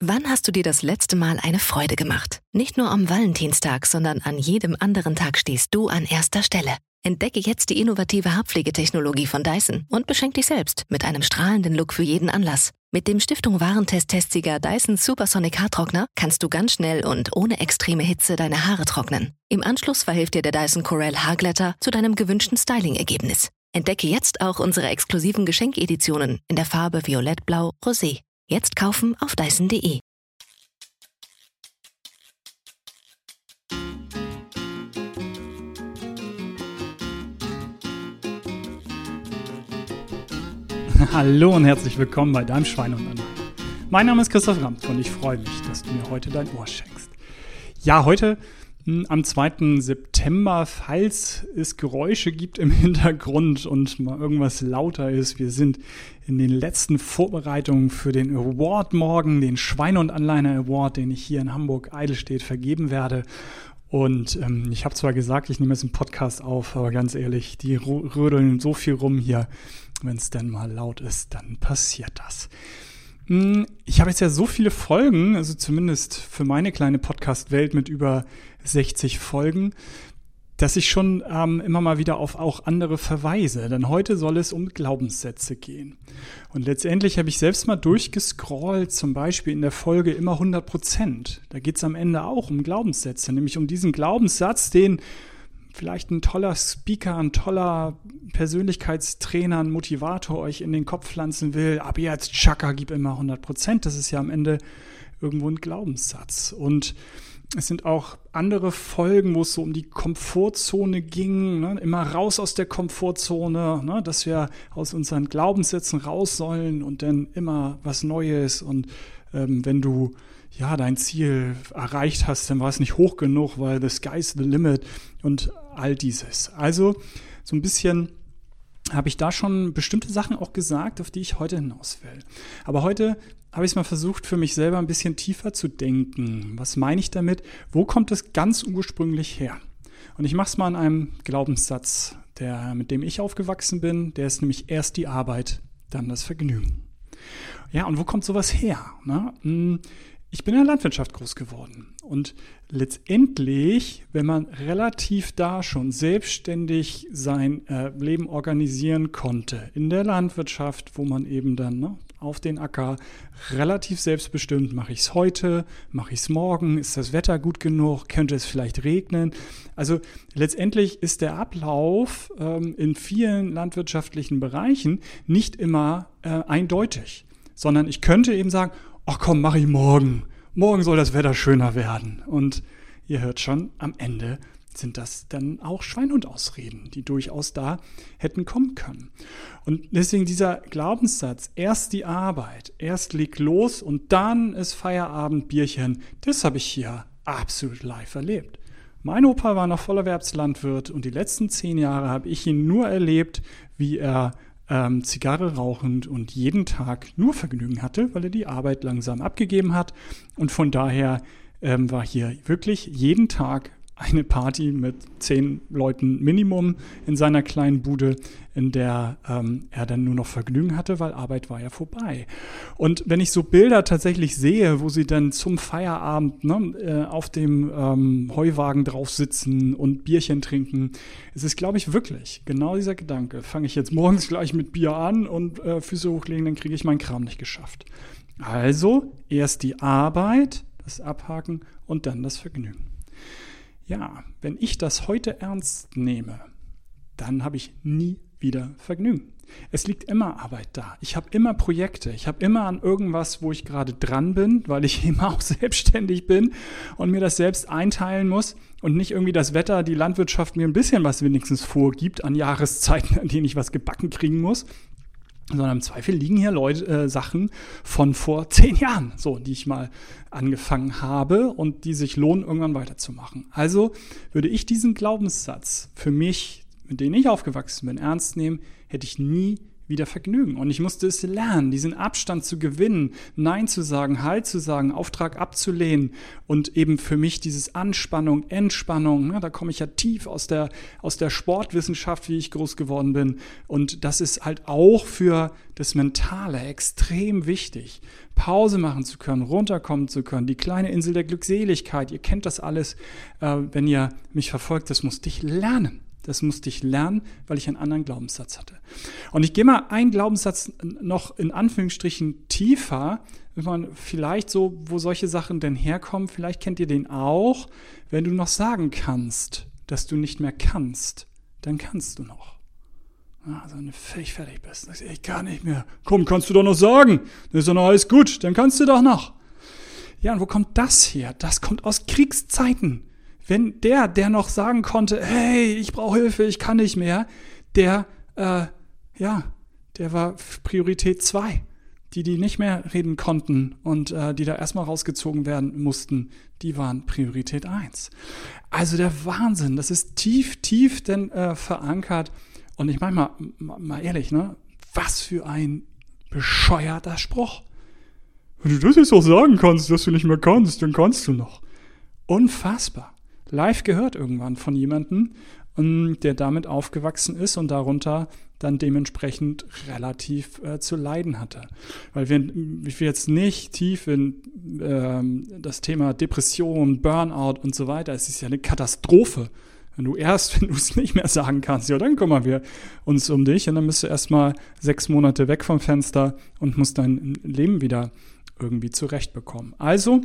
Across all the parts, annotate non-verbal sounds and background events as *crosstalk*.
Wann hast du dir das letzte Mal eine Freude gemacht? Nicht nur am Valentinstag, sondern an jedem anderen Tag stehst du an erster Stelle. Entdecke jetzt die innovative Haarpflegetechnologie von Dyson und beschenk dich selbst mit einem strahlenden Look für jeden Anlass. Mit dem Stiftung Warentest-Testsieger Dyson Supersonic Haartrockner kannst du ganz schnell und ohne extreme Hitze deine Haare trocknen. Im Anschluss verhilft dir der Dyson Corel Haarglätter zu deinem gewünschten Styling-Ergebnis. Entdecke jetzt auch unsere exklusiven Geschenkeditionen in der Farbe Violett-Blau Rosé. Jetzt kaufen auf dyson.de. *laughs* Hallo und herzlich willkommen bei deinem Schwein und Anhalt. Mein Name ist Christoph Ramt und ich freue mich, dass du mir heute dein Ohr schenkst. Ja, heute am 2. September, falls es Geräusche gibt im *laughs* Hintergrund und mal irgendwas lauter ist. Wir sind in den letzten Vorbereitungen für den Award morgen, den Schweine- und Anleiner Award, den ich hier in Hamburg Eidelstedt vergeben werde. Und ähm, ich habe zwar gesagt, ich nehme jetzt einen Podcast auf, aber ganz ehrlich, die rödeln so viel rum hier. Wenn es dann mal laut ist, dann passiert das. Hm, ich habe jetzt ja so viele Folgen, also zumindest für meine kleine Podcast-Welt mit über 60 Folgen, dass ich schon ähm, immer mal wieder auf auch andere verweise. Denn heute soll es um Glaubenssätze gehen. Und letztendlich habe ich selbst mal durchgescrollt, zum Beispiel in der Folge immer 100 Prozent. Da geht es am Ende auch um Glaubenssätze, nämlich um diesen Glaubenssatz, den vielleicht ein toller Speaker, ein toller Persönlichkeitstrainer, ein Motivator euch in den Kopf pflanzen will, aber jetzt Chaka, gib immer 100 Prozent. Das ist ja am Ende irgendwo ein Glaubenssatz. Und es sind auch andere Folgen, wo es so um die Komfortzone ging, ne? immer raus aus der Komfortzone, ne? dass wir aus unseren Glaubenssätzen raus sollen und dann immer was Neues. Und ähm, wenn du ja dein Ziel erreicht hast, dann war es nicht hoch genug, weil the sky's the limit und all dieses. Also so ein bisschen habe ich da schon bestimmte Sachen auch gesagt, auf die ich heute hinaus will. Aber heute habe ich es mal versucht, für mich selber ein bisschen tiefer zu denken. Was meine ich damit? Wo kommt es ganz ursprünglich her? Und ich mache es mal an einem Glaubenssatz, der, mit dem ich aufgewachsen bin. Der ist nämlich erst die Arbeit, dann das Vergnügen. Ja, und wo kommt sowas her? Ne? Ich bin in der Landwirtschaft groß geworden und letztendlich, wenn man relativ da schon selbstständig sein äh, Leben organisieren konnte, in der Landwirtschaft, wo man eben dann ne, auf den Acker relativ selbstbestimmt, mache ich es heute, mache ich es morgen, ist das Wetter gut genug, könnte es vielleicht regnen. Also letztendlich ist der Ablauf ähm, in vielen landwirtschaftlichen Bereichen nicht immer äh, eindeutig, sondern ich könnte eben sagen, ach komm, mach ich morgen. Morgen soll das Wetter schöner werden. Und ihr hört schon, am Ende sind das dann auch Schweinhundausreden, die durchaus da hätten kommen können. Und deswegen dieser Glaubenssatz, erst die Arbeit, erst leg los und dann ist Feierabend, Bierchen, das habe ich hier absolut live erlebt. Mein Opa war noch Vollerwerbslandwirt und die letzten zehn Jahre habe ich ihn nur erlebt, wie er ähm, Zigarre rauchend und jeden Tag nur Vergnügen hatte, weil er die Arbeit langsam abgegeben hat. Und von daher ähm, war hier wirklich jeden Tag eine Party mit zehn Leuten Minimum in seiner kleinen Bude, in der ähm, er dann nur noch Vergnügen hatte, weil Arbeit war ja vorbei. Und wenn ich so Bilder tatsächlich sehe, wo sie dann zum Feierabend ne, äh, auf dem ähm, Heuwagen drauf sitzen und Bierchen trinken, es ist, glaube ich, wirklich genau dieser Gedanke. Fange ich jetzt morgens gleich mit Bier an und äh, Füße hochlegen, dann kriege ich meinen Kram nicht geschafft. Also erst die Arbeit, das Abhaken und dann das Vergnügen. Ja, wenn ich das heute ernst nehme, dann habe ich nie wieder Vergnügen. Es liegt immer Arbeit da. Ich habe immer Projekte. Ich habe immer an irgendwas, wo ich gerade dran bin, weil ich *laughs* immer auch selbstständig bin und mir das selbst einteilen muss und nicht irgendwie das Wetter, die Landwirtschaft mir ein bisschen was wenigstens vorgibt an Jahreszeiten, an denen ich was gebacken kriegen muss, sondern im Zweifel liegen hier Leute, äh, Sachen von vor *laughs* zehn Jahren, so, die ich mal angefangen habe und die sich lohnen, irgendwann weiterzumachen. Also würde ich diesen Glaubenssatz für mich, mit dem ich aufgewachsen bin, ernst nehmen, hätte ich nie wieder Vergnügen. Und ich musste es lernen, diesen Abstand zu gewinnen, Nein zu sagen, Halt zu sagen, Auftrag abzulehnen und eben für mich dieses Anspannung, Entspannung, ne, da komme ich ja tief aus der, aus der Sportwissenschaft, wie ich groß geworden bin. Und das ist halt auch für das Mentale extrem wichtig. Pause machen zu können, runterkommen zu können, die kleine Insel der Glückseligkeit, ihr kennt das alles, äh, wenn ihr mich verfolgt, das musste ich lernen. Das musste ich lernen, weil ich einen anderen Glaubenssatz hatte. Und ich gehe mal einen Glaubenssatz noch in Anführungsstrichen tiefer, wenn man vielleicht so, wo solche Sachen denn herkommen, vielleicht kennt ihr den auch, wenn du noch sagen kannst, dass du nicht mehr kannst, dann kannst du noch. Also wenn du völlig fertig bist, sagst du, ich kann nicht mehr. Komm, kannst du doch noch sagen. Dann ist doch noch alles gut, dann kannst du doch noch. Ja, und wo kommt das her? Das kommt aus Kriegszeiten wenn der, der noch sagen konnte, hey, ich brauche Hilfe, ich kann nicht mehr, der, äh, ja, der war Priorität zwei. Die, die nicht mehr reden konnten und äh, die da erstmal rausgezogen werden mussten, die waren Priorität eins. Also der Wahnsinn, das ist tief, tief denn äh, verankert. Und ich meine mal, mal ehrlich, ne? Was für ein bescheuerter Spruch. Wenn du das jetzt auch sagen kannst, dass du nicht mehr kannst, dann kannst du noch. Unfassbar live gehört irgendwann von jemandem, ähm, der damit aufgewachsen ist und darunter dann dementsprechend relativ äh, zu leiden hatte. Weil wir, ich jetzt nicht tief in ähm, das Thema Depression, Burnout und so weiter, es ist ja eine Katastrophe. Wenn du erst, *laughs* wenn du es nicht mehr sagen kannst, ja, dann kümmern wir uns um dich und dann bist du erstmal sechs Monate weg vom Fenster und musst dein Leben wieder irgendwie zurechtbekommen. Also,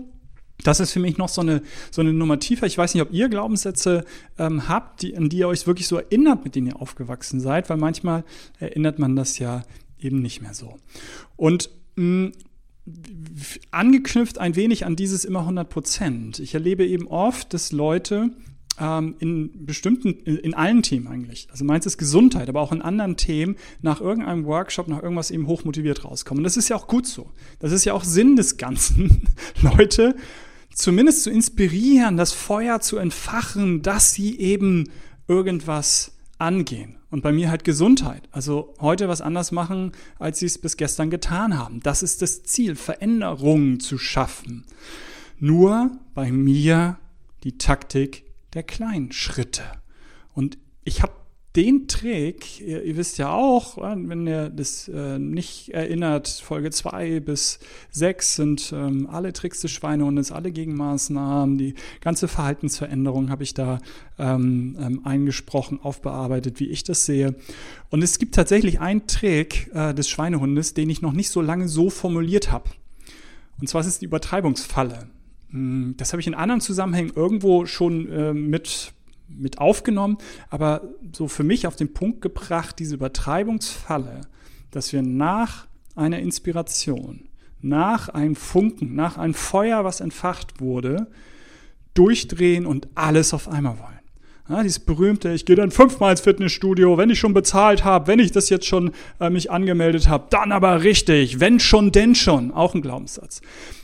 das ist für mich noch so eine, so eine Nummer tiefer. Ich weiß nicht, ob ihr Glaubenssätze ähm, habt, die, an die ihr euch wirklich so erinnert, mit denen ihr aufgewachsen seid, weil manchmal erinnert man das ja eben nicht mehr so. Und mh, mm, angeknüpft ein wenig an dieses immer 100 Prozent. Ich erlebe eben oft, dass Leute ähm, in bestimmten, in, in, allen Themen eigentlich, also meins ist Gesundheit, aber auch in anderen Themen, nach irgendeinem Workshop, nach irgendwas eben hochmotiviert rauskommen. Und das ist ja auch gut so. Das ist ja auch Sinn des Ganzen. *laughs* Leute zumindest zu inspirieren, das Feuer zu entfachen, dass sie eben irgendwas angehen. Und bei mir halt Gesundheit. Also heute was anders machen, als sie es bis gestern getan haben. Das ist das Ziel, Veränderungen zu schaffen. Nur bei mir die Taktik der kleinen Schritte. Und ich habe den Trick, ihr, ihr, wisst ja auch, wenn ihr das äh, nicht erinnert, Folge 2 bis 6 sind ähm, alle Tricks des Schweinehundes, alle Gegenmaßnahmen, die ganze Verhaltensveränderung habe ich da ähm, ähm, eingesprochen, aufbearbeitet, wie ich das sehe. Und es gibt tatsächlich einen Trick äh, des Schweinehundes, den ich noch nicht so lange so formuliert habe. Und zwar ist es die Übertreibungsfalle. Hm, das habe ich in anderen Zusammenhängen irgendwo schon äh, mit mit aufgenommen, aber so für mich auf den Punkt gebracht, diese Übertreibungsfalle, dass wir nach einer Inspiration, nach einem Funken, nach einem Feuer, was entfacht wurde, durchdrehen und alles auf einmal wollen. Ja, dieses berühmte, ich gehe dann fünfmal ins Fitnessstudio, wenn ich schon bezahlt habe, wenn ich das jetzt schon äh, mich angemeldet habe, dann aber richtig, wenn schon, denn schon, auch ein Glaubenssatz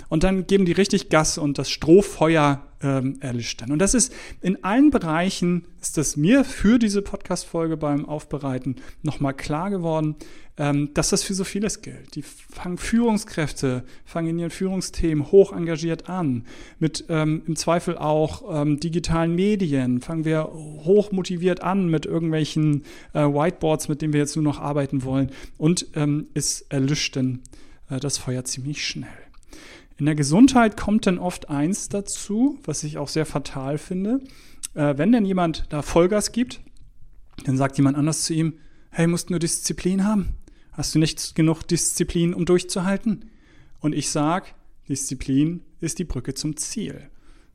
und dann geben die richtig Gas und das Strohfeuer ähm, erlischt dann. Und das ist in allen Bereichen, ist das mir für diese Podcast-Folge beim Aufbereiten nochmal klar geworden, ähm, dass das für so vieles gilt. Die fangen Führungskräfte, fangen in ihren Führungsthemen hoch engagiert an. Mit ähm, im Zweifel auch ähm, digitalen Medien fangen wir hoch motiviert an mit irgendwelchen äh, Whiteboards, mit denen wir jetzt nur noch arbeiten wollen. Und ähm, es erlischt dann äh, das Feuer ziemlich schnell. In der Gesundheit kommt dann oft eins dazu, was ich auch sehr fatal finde. Äh, wenn denn jemand da Vollgas gibt, dann sagt jemand anders zu ihm, hey, musst nur Disziplin haben. Hast du nicht genug Disziplin, um durchzuhalten? Und ich sage, Disziplin ist die Brücke zum Ziel.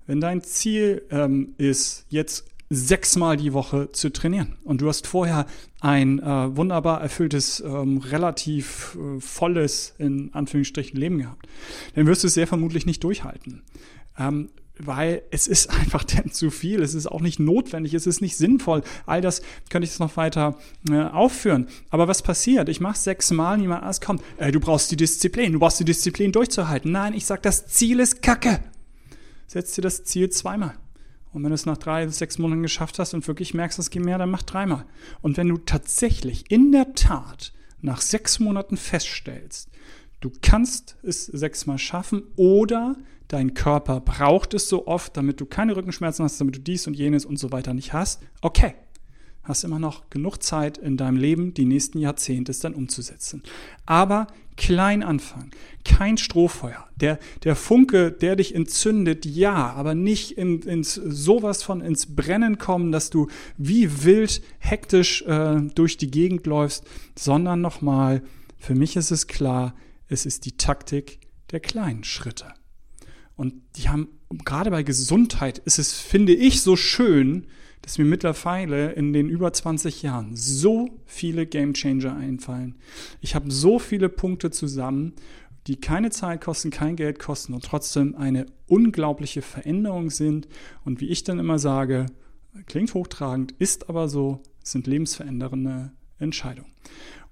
Wenn dein Ziel ähm, ist, jetzt sechsmal die Woche zu trainieren. Und du hast vorher ein äh, wunderbar erfülltes, ähm, relativ äh, volles, in Anführungsstrichen, Leben gehabt. Dann wirst du es sehr vermutlich nicht durchhalten. Ähm, weil es ist *laughs* einfach denn zu viel. Es ist auch nicht notwendig, es ist nicht sinnvoll. All das könnte ich jetzt noch weiter äh, aufführen. Aber was passiert? Ich mache sechsmal, niemand anders kommt. Ey, du brauchst die Disziplin, du brauchst die Disziplin durchzuhalten. Nein, ich sag, das Ziel ist Kacke. Setz dir das Ziel zweimal. Und wenn du es nach drei bis sechs Monaten geschafft hast und wirklich merkst, es geht mehr, dann mach dreimal. Und wenn du tatsächlich in der Tat nach sechs Monaten feststellst, du kannst es sechsmal schaffen oder dein Körper braucht es so oft, damit du keine Rückenschmerzen hast, damit du dies und jenes und so weiter nicht hast, okay, hast immer noch genug Zeit in deinem Leben, die nächsten Jahrzehnte es dann umzusetzen. Aber klein anfangen, kein Strohfeuer. Der, der Funke, der dich entzündet, ja, aber nicht in, ins sowas von ins Brennen kommen, dass du wie wild hektisch äh, durch die Gegend läufst, sondern nochmal, für mich ist es klar, es ist die Taktik der kleinen Schritte. Und die haben, gerade bei Gesundheit ist es, finde ich, so schön, dass mir mittlerweile in den über 20 Jahren so viele Game Changer einfallen. Ich habe so viele Punkte zusammen, die keine Zeit kosten, kein Geld kosten und trotzdem eine unglaubliche Veränderung sind. Und wie ich dann immer sage, klingt hochtragend, ist aber so, sind lebensverändernde Entscheidungen.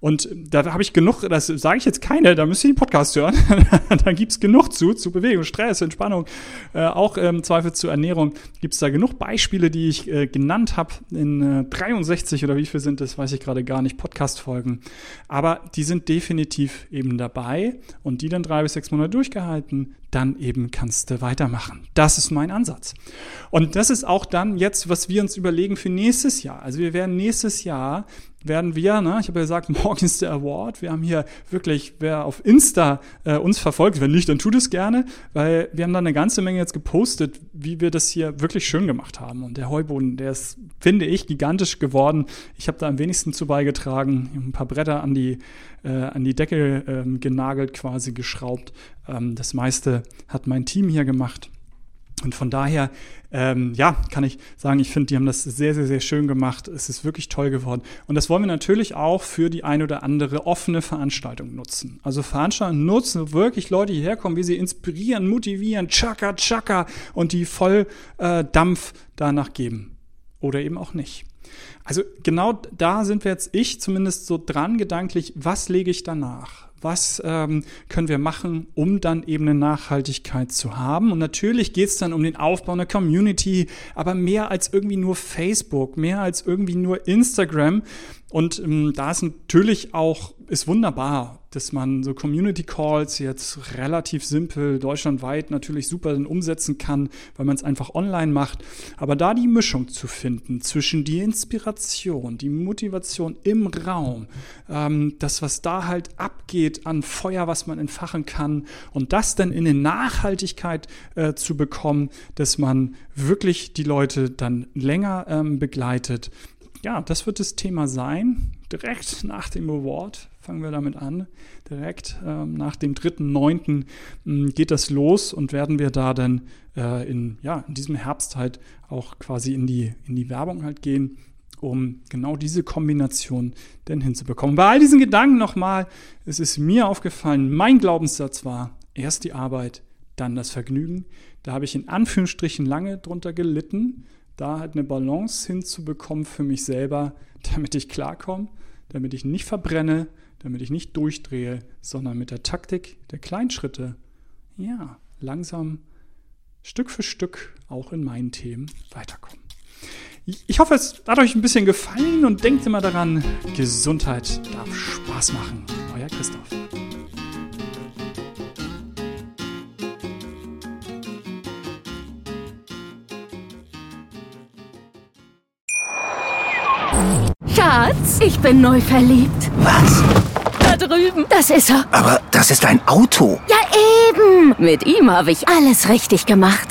Und da habe ich genug, das sage ich jetzt keine, da müsst ihr den Podcast hören. *laughs* da gibt's genug zu, zu Bewegung, Stress, Entspannung, äh, auch im ähm, Zweifel zu Ernährung. Gibt's da genug Beispiele, die ich äh, genannt habe in äh, 63 oder wie viel sind das, weiß ich gerade gar nicht, Podcast-Folgen. Aber die sind definitiv eben dabei und die dann drei bis sechs Monate durchgehalten, dann eben kannst du weitermachen. Das ist mein Ansatz. Und das ist auch dann jetzt, was wir uns überlegen für nächstes Jahr. Also wir werden nächstes Jahr werden wir, ne, ich habe ja gesagt, morgen ist der Award. Wir haben hier wirklich, wer auf Insta äh, uns verfolgt, wenn nicht, dann tut es gerne, weil wir haben da eine ganze Menge jetzt gepostet, wie wir das hier wirklich schön gemacht haben. Und der Heuboden, der ist, finde ich, gigantisch geworden. Ich habe da am wenigsten zu beigetragen, ein paar Bretter an die, äh, an die Decke äh, genagelt, quasi geschraubt. Ähm, das meiste hat mein Team hier gemacht. Und von daher, ähm, ja, kann ich sagen, ich finde, die haben das sehr, sehr, sehr schön gemacht. Es ist wirklich toll geworden. Und das wollen wir natürlich auch für die ein oder andere offene Veranstaltung nutzen. Also Veranstaltungen nutzen, wirklich Leute hierher kommen, wie sie inspirieren, motivieren, tschakka, tschakka und die voll äh, Dampf danach geben. Oder eben auch nicht. Also genau da sind wir jetzt, ich zumindest so dran gedanklich, was lege ich danach? Was ähm, können wir machen, um dann eben eine Nachhaltigkeit zu haben. Und natürlich geht es dann um den Aufbau einer Community, aber mehr als irgendwie nur Facebook, mehr als irgendwie nur Instagram. Und ähm, da ist natürlich auch, ist wunderbar, dass man so Community Calls jetzt relativ simpel deutschlandweit natürlich super dann umsetzen kann, weil man es einfach online macht. Aber da die Mischung zu finden zwischen die Inspiration, die Motivation im Raum, ähm, das, was da halt abgeht an Feuer, was man entfachen kann und das dann in eine Nachhaltigkeit äh, zu bekommen, dass man wirklich die Leute dann länger ähm, begleitet ja, das wird das Thema sein. Direkt nach dem Award fangen wir damit an. Direkt ähm, nach dem 3.9. Ähm, geht das los und werden wir da dann äh, in, ja, in diesem Herbst halt auch quasi in die, in die Werbung halt gehen, um genau diese Kombination denn hinzubekommen. Bei all diesen Gedanken nochmal, es ist mir aufgefallen, mein Glaubenssatz war, erst die Arbeit, dann das Vergnügen. Da habe ich in Anführungsstrichen lange drunter gelitten da halt eine Balance hinzubekommen für mich selber, *laughs* damit ich klarkomme, damit ich nicht verbrenne, damit ich nicht durchdrehe, sondern mit der Taktik der Kleinschritte, ja, langsam Stück für Stück auch in meinen Themen weiterkommen. Ich hoffe, es hat euch ein bisschen gefallen und denkt immer daran, Gesundheit darf Spaß machen. Euer Christoph. Schatz, ich bin neu verliebt. Was? Da drüben. Das ist er. Aber das ist ein Auto. Ja, eben. Mit ihm habe ich alles richtig gemacht.